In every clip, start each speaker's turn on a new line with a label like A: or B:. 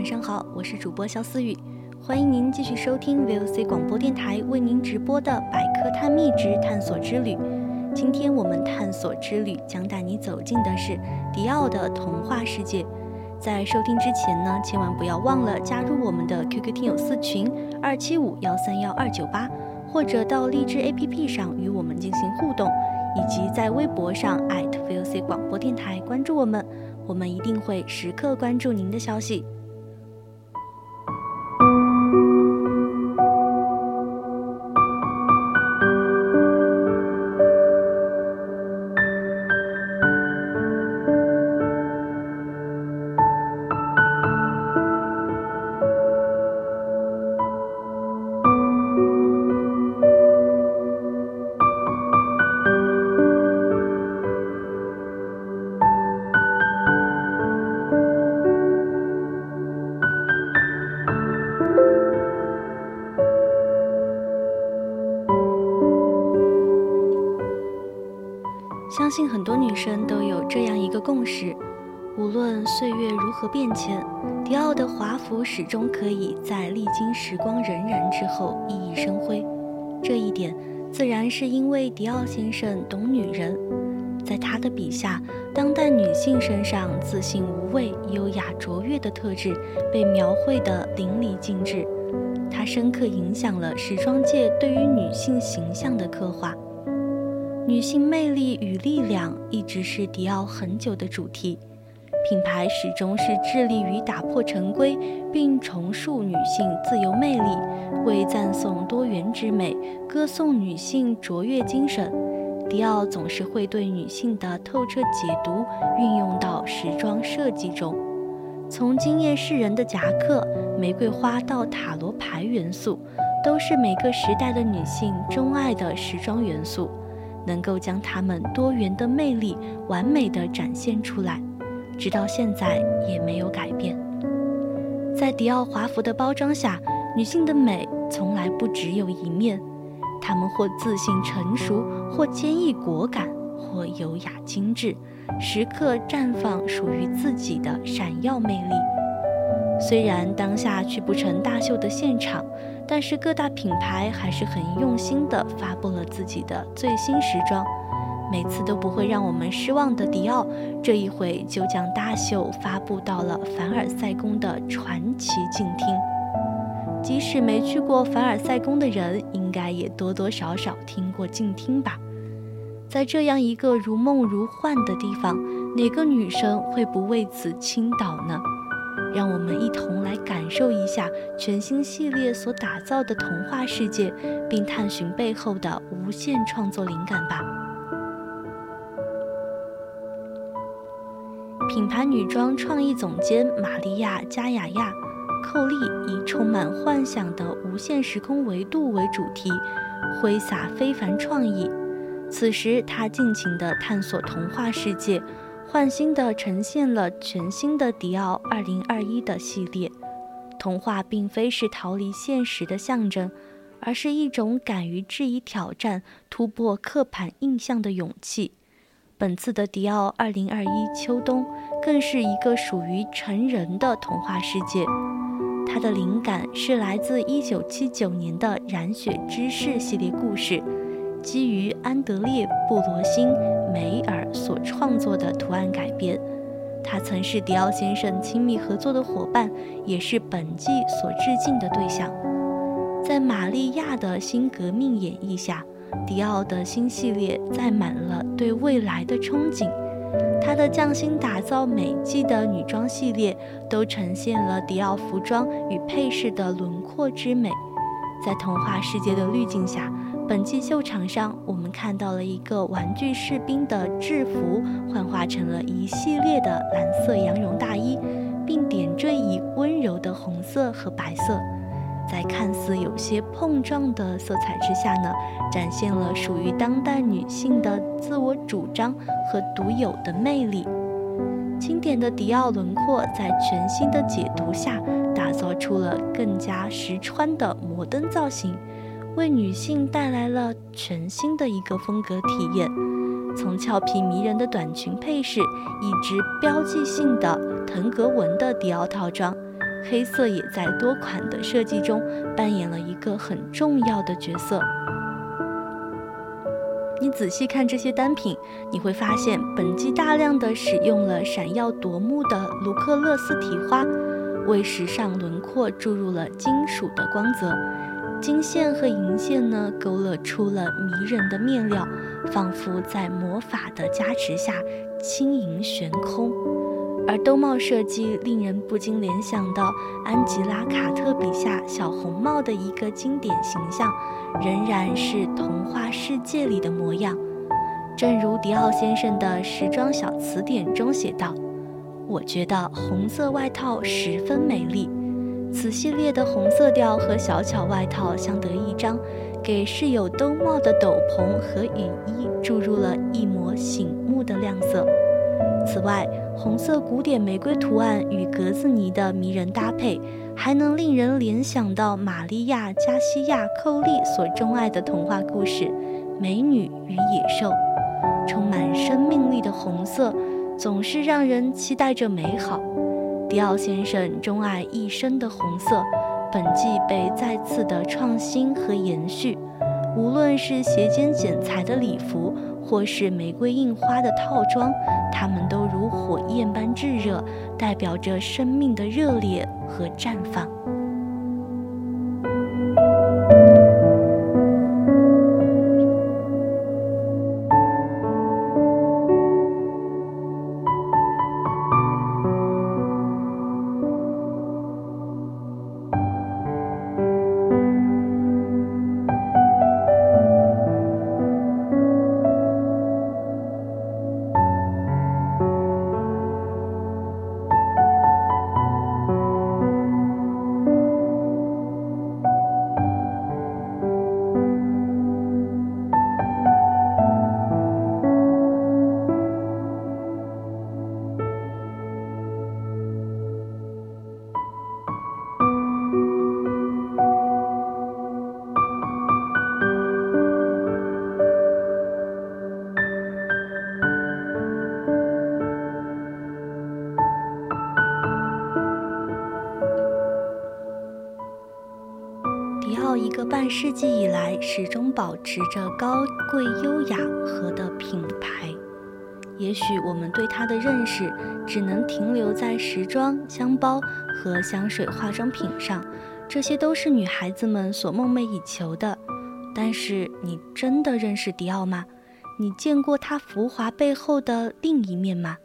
A: 晚上好，我是主播肖思雨，欢迎您继续收听 VOC 广播电台为您直播的百科探秘之探索之旅。今天我们探索之旅将带你走进的是迪奥的童话世界。在收听之前呢，千万不要忘了加入我们的 QQ 听友四群二七五幺三幺二九八，或者到荔枝 APP 上与我们进行互动，以及在微博上 @VOC 广播电台关注我们。我们一定会时刻关注您的消息。相信很多女生都有这样一个共识：无论岁月如何变迁，迪奥的华服始终可以在历经时光荏苒之后熠熠生辉。这一点自然是因为迪奥先生懂女人，在他的笔下，当代女性身上自信无畏、优雅卓越的特质被描绘得淋漓尽致。他深刻影响了时装界对于女性形象的刻画。女性魅力与力量一直是迪奥很久的主题，品牌始终是致力于打破陈规，并重塑女性自由魅力，为赞颂多元之美，歌颂女性卓越精神。迪奥总是会对女性的透彻解读运用到时装设计中，从惊艳世人的夹克、玫瑰花到塔罗牌元素，都是每个时代的女性钟爱的时装元素。能够将她们多元的魅力完美的展现出来，直到现在也没有改变。在迪奥华服的包装下，女性的美从来不只有一面，她们或自信成熟，或坚毅果敢，或优雅精致，时刻绽放属于自己的闪耀魅力。虽然当下去不成大秀的现场。但是各大品牌还是很用心的发布了自己的最新时装，每次都不会让我们失望的迪奥，这一回就将大秀发布到了凡尔赛宫的传奇镜厅。即使没去过凡尔赛宫的人，应该也多多少少听过镜厅吧？在这样一个如梦如幻的地方，哪个女生会不为此倾倒呢？让我们一同来感受一下全新系列所打造的童话世界，并探寻背后的无限创作灵感吧。品牌女装创意总监玛利亚加雅亚·寇利以充满幻想的无限时空维度为主题，挥洒非凡创意。此时，她尽情地探索童话世界。焕新的呈现了全新的迪奥2021的系列。童话并非是逃离现实的象征，而是一种敢于质疑挑战、突破刻板印象的勇气。本次的迪奥2021秋冬更是一个属于成人的童话世界。它的灵感是来自1979年的《染血之士》系列故事，基于安德烈·布罗辛·梅尔所创作的图案改编。他曾是迪奥先生亲密合作的伙伴，也是本季所致敬的对象。在玛利亚的新革命演绎下，迪奥的新系列载满了对未来的憧憬。他的匠心打造每季的女装系列，都呈现了迪奥服装与配饰的轮廓之美。在童话世界的滤镜下，本季秀场上，我们看到了一个玩具士兵的制服幻化成了一系列的蓝色羊绒大衣，并点缀以温柔的红色和白色。在看似有些碰撞的色彩之下呢，展现了属于当代女性的自我主张和独有的魅力。经典的迪奥轮廓在全新的解读下，打造出了更加实穿的摩登造型，为女性带来了全新的一个风格体验。从俏皮迷人的短裙配饰，一直标记性的腾格纹的迪奥套装。黑色也在多款的设计中扮演了一个很重要的角色。你仔细看这些单品，你会发现本季大量的使用了闪耀夺目的卢克勒斯提花，为时尚轮廓注入了金属的光泽。金线和银线呢，勾勒出了迷人的面料，仿佛在魔法的加持下轻盈悬空。而兜帽设计令人不禁联想到安吉拉·卡特笔下小红帽的一个经典形象，仍然是童话世界里的模样。正如迪奥先生的时装小词典中写道：“我觉得红色外套十分美丽。此系列的红色调和小巧外套相得益彰，给饰有兜帽的斗篷和雨衣注入了一抹醒目的亮色。”此外，红色古典玫瑰图案与格子呢的迷人搭配，还能令人联想到玛利亚·加西亚·寇利所钟爱的童话故事《美女与野兽》。充满生命力的红色，总是让人期待着美好。迪奥先生钟爱一生的红色，本季被再次的创新和延续。无论是斜肩剪裁的礼服，或是玫瑰印花的套装，它们都如火焰般炙热，代表着生命的热烈和绽放。半世纪以来，始终保持着高贵优雅和的品牌。也许我们对它的认识只能停留在时装、香包和香水、化妆品上，这些都是女孩子们所梦寐以求的。但是，你真的认识迪奥吗？你见过它浮华背后的另一面吗？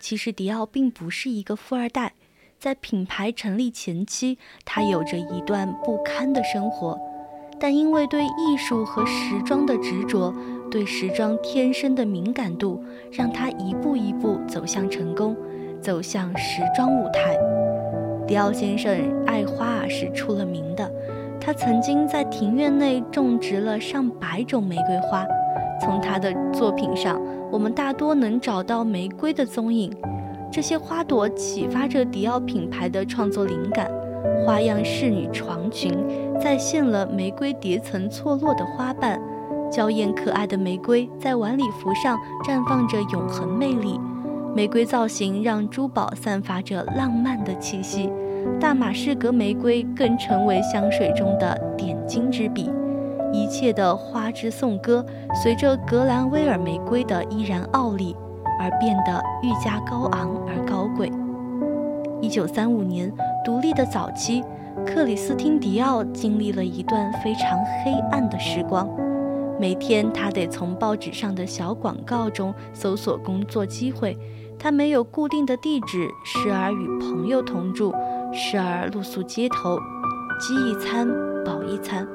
A: 其实，迪奥并不是一个富二代。在品牌成立前期，他有着一段不堪的生活，但因为对艺术和时装的执着，对时装天生的敏感度，让他一步一步走向成功，走向时装舞台。迪奥先生爱花啊是出了名的，他曾经在庭院内种植了上百种玫瑰花，从他的作品上，我们大多能找到玫瑰的踪影。这些花朵启发着迪奥品牌的创作灵感，花样仕女床裙再现了玫瑰叠层错落的花瓣，娇艳可爱的玫瑰在晚礼服上绽放着永恒魅力。玫瑰造型让珠宝散发着浪漫的气息，大马士革玫瑰更成为香水中的点睛之笔。一切的花之颂歌，随着格兰威尔玫瑰的依然傲立，而变得愈加高昂而高贵。一九三五年独立的早期，克里斯汀·迪奥经历了一段非常黑暗的时光。每天，他得从报纸上的小广告中搜索工作机会。他没有固定的地址，时而与朋友同住，时而露宿街头，饥一餐饱一餐。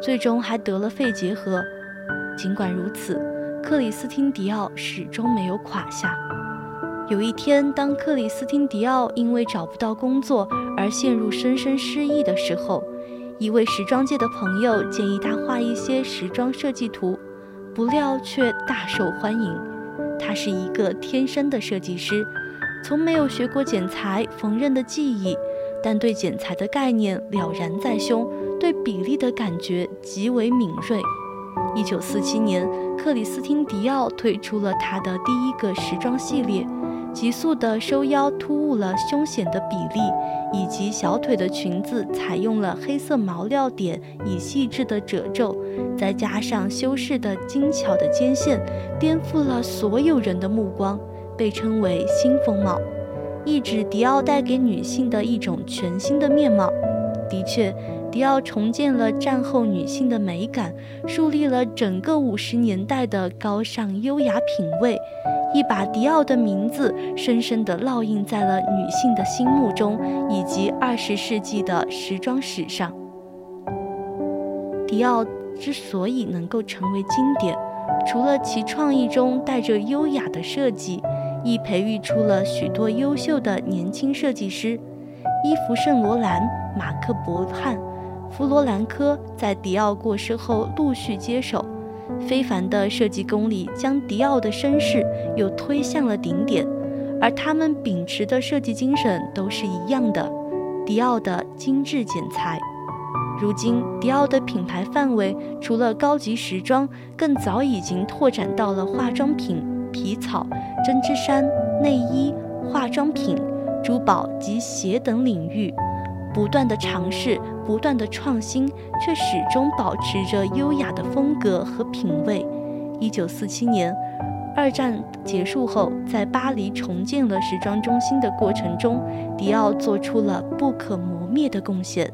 A: 最终还得了肺结核。尽管如此，克里斯汀·迪奥始终没有垮下。有一天，当克里斯汀·迪奥因为找不到工作而陷入深深失意的时候，一位时装界的朋友建议他画一些时装设计图，不料却大受欢迎。他是一个天生的设计师，从没有学过剪裁、缝纫的技艺，但对剪裁的概念了然在胸。对比例的感觉极为敏锐。一九四七年，克里斯汀·迪奥推出了他的第一个时装系列，急速的收腰突兀了胸显的比例，以及小腿的裙子采用了黑色毛料点以细致的褶皱，再加上修饰的精巧的肩线，颠覆了所有人的目光，被称为新风貌，意指迪奥带给女性的一种全新的面貌。的确。迪奥重建了战后女性的美感，树立了整个五十年代的高尚优雅品味，一把迪奥的名字深深地烙印在了女性的心目中，以及二十世纪的时装史上。迪奥之所以能够成为经典，除了其创意中带着优雅的设计，亦培育出了许多优秀的年轻设计师，伊芙·圣罗兰、马克·伯汉。弗罗兰科在迪奥过世后陆续接手，非凡的设计功力将迪奥的身世又推向了顶点，而他们秉持的设计精神都是一样的：迪奥的精致剪裁。如今，迪奥的品牌范围除了高级时装，更早已经拓展到了化妆品、皮草、针织衫、内衣、化妆品、珠宝及鞋等领域。不断的尝试，不断的创新，却始终保持着优雅的风格和品味。一九四七年，二战结束后，在巴黎重建了时装中心的过程中，迪奥做出了不可磨灭的贡献。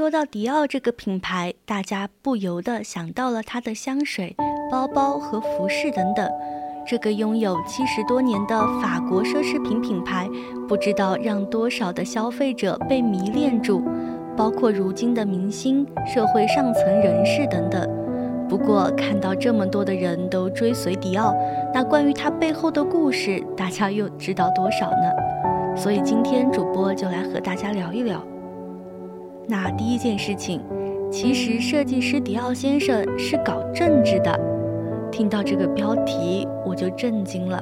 A: 说到迪奥这个品牌，大家不由得想到了它的香水、包包和服饰等等。这个拥有七十多年的法国奢侈品品牌，不知道让多少的消费者被迷恋住，包括如今的明星、社会上层人士等等。不过，看到这么多的人都追随迪奥，那关于它背后的故事，大家又知道多少呢？所以今天主播就来和大家聊一聊。那第一件事情，其实设计师迪奥先生是搞政治的。听到这个标题，我就震惊了。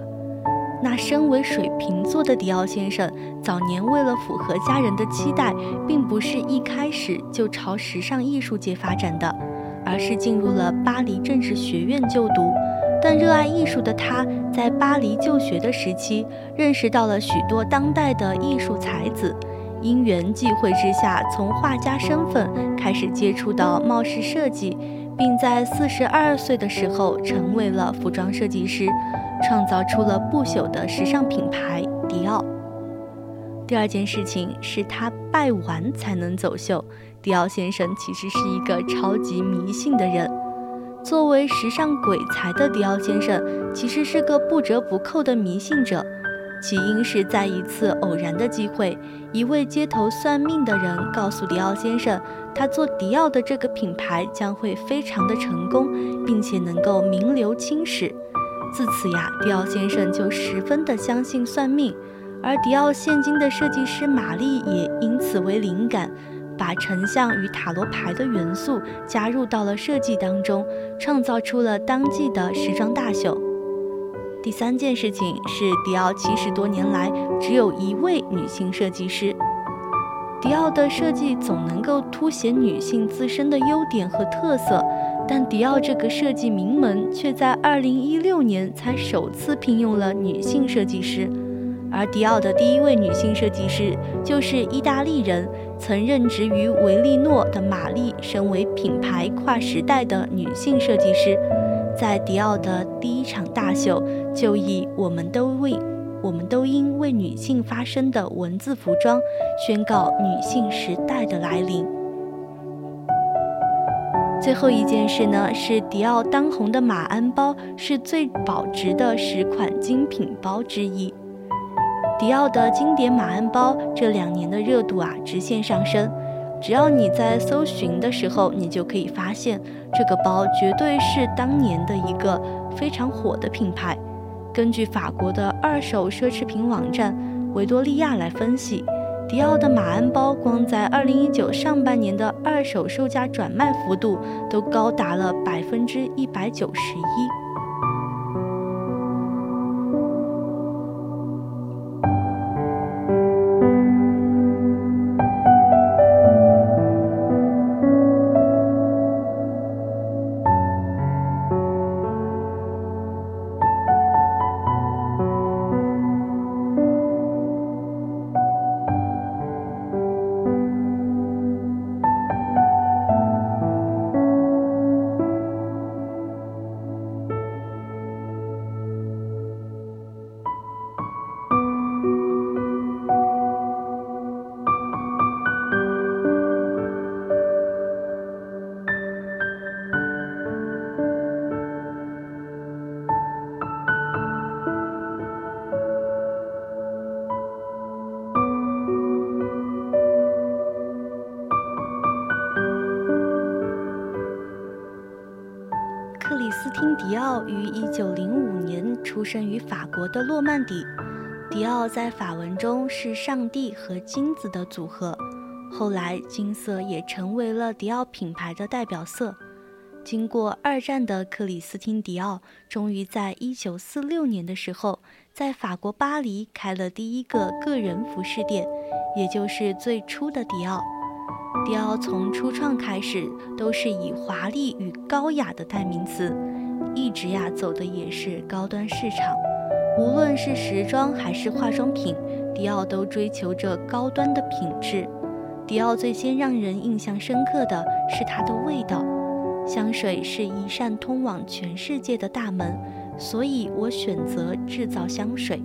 A: 那身为水瓶座的迪奥先生，早年为了符合家人的期待，并不是一开始就朝时尚艺术界发展的，而是进入了巴黎政治学院就读。但热爱艺术的他，在巴黎就学的时期，认识到了许多当代的艺术才子。因缘际会之下，从画家身份开始接触到帽饰设计，并在四十二岁的时候成为了服装设计师，创造出了不朽的时尚品牌迪奥。第二件事情是他拜完才能走秀。迪奥先生其实是一个超级迷信的人，作为时尚鬼才的迪奥先生，其实是个不折不扣的迷信者。起因是在一次偶然的机会，一位街头算命的人告诉迪奥先生，他做迪奥的这个品牌将会非常的成功，并且能够名留青史。自此呀，迪奥先生就十分的相信算命，而迪奥现今的设计师玛丽也因此为灵感，把成像与塔罗牌的元素加入到了设计当中，创造出了当季的时装大秀。第三件事情是，迪奥七十多年来只有一位女性设计师。迪奥的设计总能够凸显女性自身的优点和特色，但迪奥这个设计名门却在二零一六年才首次聘用了女性设计师。而迪奥的第一位女性设计师就是意大利人，曾任职于维利诺的玛丽，身为品牌跨时代的女性设计师。在迪奥的第一场大秀，就以“我们都为，我们都应为女性发声”的文字服装，宣告女性时代的来临。最后一件事呢，是迪奥当红的马鞍包是最保值的十款精品包之一。迪奥的经典马鞍包这两年的热度啊，直线上升。只要你在搜寻的时候，你就可以发现这个包绝对是当年的一个非常火的品牌。根据法国的二手奢侈品网站维多利亚来分析，迪奥的马鞍包光在2019上半年的二手售价转卖幅度都高达了百分之一百九十一。生于法国的诺曼底。迪奥在法文中是上帝和金子的组合。后来，金色也成为了迪奥品牌的代表色。经过二战的克里斯汀·迪奥，终于在一九四六年的时候，在法国巴黎开了第一个个人服饰店，也就是最初的迪奥。迪奥从初创开始，都是以华丽与高雅的代名词。一直呀走的也是高端市场，无论是时装还是化妆品，迪奥都追求着高端的品质。迪奥最先让人印象深刻的是它的味道，香水是一扇通往全世界的大门，所以我选择制造香水。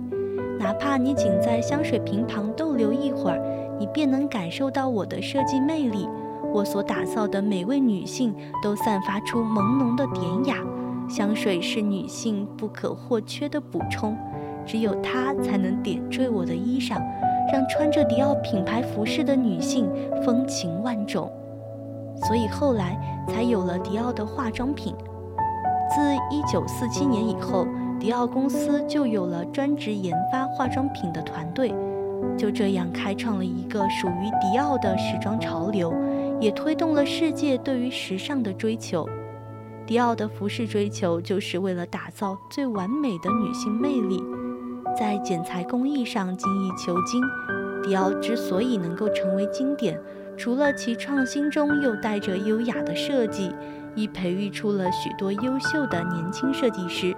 A: 哪怕你仅在香水瓶旁逗留一会儿，你便能感受到我的设计魅力。我所打造的每位女性都散发出朦胧的典雅。香水是女性不可或缺的补充，只有它才能点缀我的衣裳，让穿着迪奥品牌服饰的女性风情万种。所以后来才有了迪奥的化妆品。自1947年以后，迪奥公司就有了专职研发化妆品的团队，就这样开创了一个属于迪奥的时装潮流，也推动了世界对于时尚的追求。迪奥的服饰追求就是为了打造最完美的女性魅力，在剪裁工艺上精益求精。迪奥之所以能够成为经典，除了其创新中又带着优雅的设计，亦培育出了许多优秀的年轻设计师。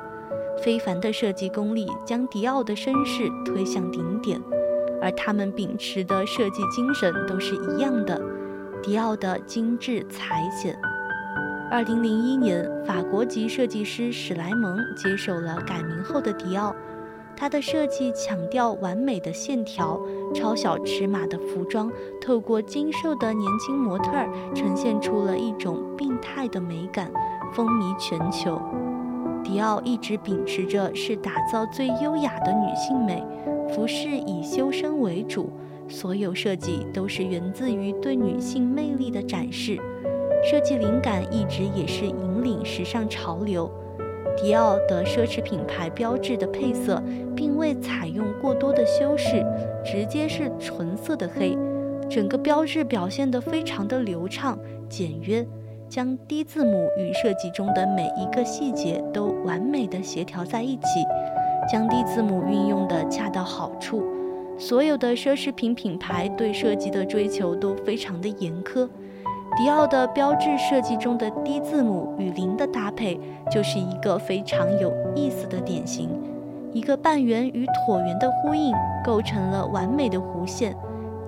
A: 非凡的设计功力将迪奥的身世推向顶点，而他们秉持的设计精神都是一样的：迪奥的精致裁剪。二零零一年，法国籍设计师史莱蒙接手了改名后的迪奥。他的设计强调完美的线条、超小尺码的服装，透过精瘦的年轻模特儿，呈现出了一种病态的美感，风靡全球。迪奥一直秉持着是打造最优雅的女性美，服饰以修身为主，所有设计都是源自于对女性魅力的展示。设计灵感一直也是引领时尚潮流。迪奥的奢侈品牌标志的配色，并未采用过多的修饰，直接是纯色的黑，整个标志表现得非常的流畅简约。将 D 字母与设计中的每一个细节都完美的协调在一起，将 D 字母运用的恰到好处。所有的奢侈品品牌对设计的追求都非常的严苛。迪奥的标志设计中的 D 字母与零的搭配，就是一个非常有意思的典型。一个半圆与椭圆的呼应，构成了完美的弧线。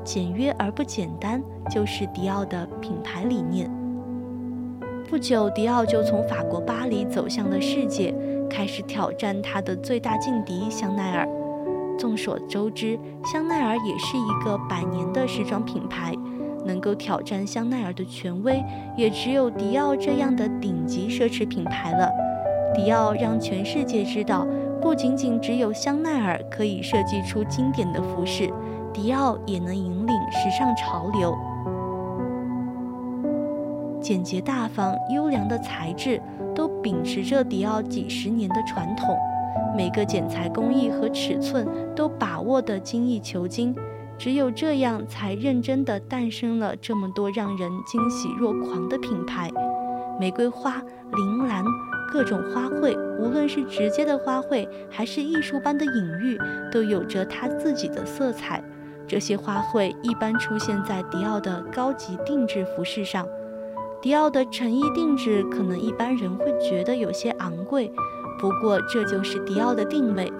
A: 简约而不简单，就是迪奥的品牌理念。不久，迪奥就从法国巴黎走向了世界，开始挑战他的最大劲敌香奈儿。众所周知，香奈儿也是一个百年的时装品牌，能够挑战香奈儿的权威，也只有迪奥这样的顶级奢侈品牌了。迪奥让全世界知道，不仅仅只有香奈儿可以设计出经典的服饰，迪奥也能引领时尚潮流。简洁大方、优良的材质，都秉持着迪奥几十年的传统。每个剪裁工艺和尺寸都把握得精益求精，只有这样，才认真地诞生了这么多让人惊喜若狂的品牌。玫瑰花、铃兰，各种花卉，无论是直接的花卉，还是艺术般的隐喻，都有着它自己的色彩。这些花卉一般出现在迪奥的高级定制服饰上。迪奥的成衣定制可能一般人会觉得有些昂贵，不过这就是迪奥的定位。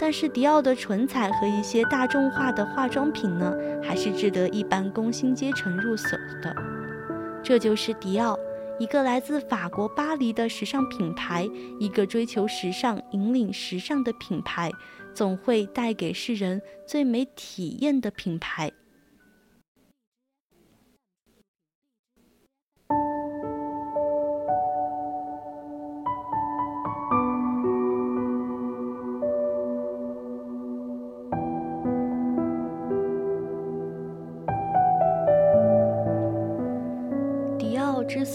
A: 但是迪奥的唇彩和一些大众化的化妆品呢，还是值得一般工薪阶层入手的。这就是迪奥，一个来自法国巴黎的时尚品牌，一个追求时尚、引领时尚的品牌，总会带给世人最美体验的品牌。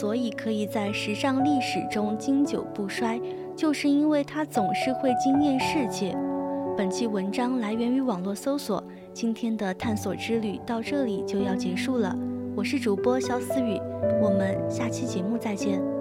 A: 所以可以在时尚历史中经久不衰，就是因为它总是会惊艳世界。本期文章来源于网络搜索，今天的探索之旅到这里就要结束了。我是主播肖思雨，我们下期节目再见。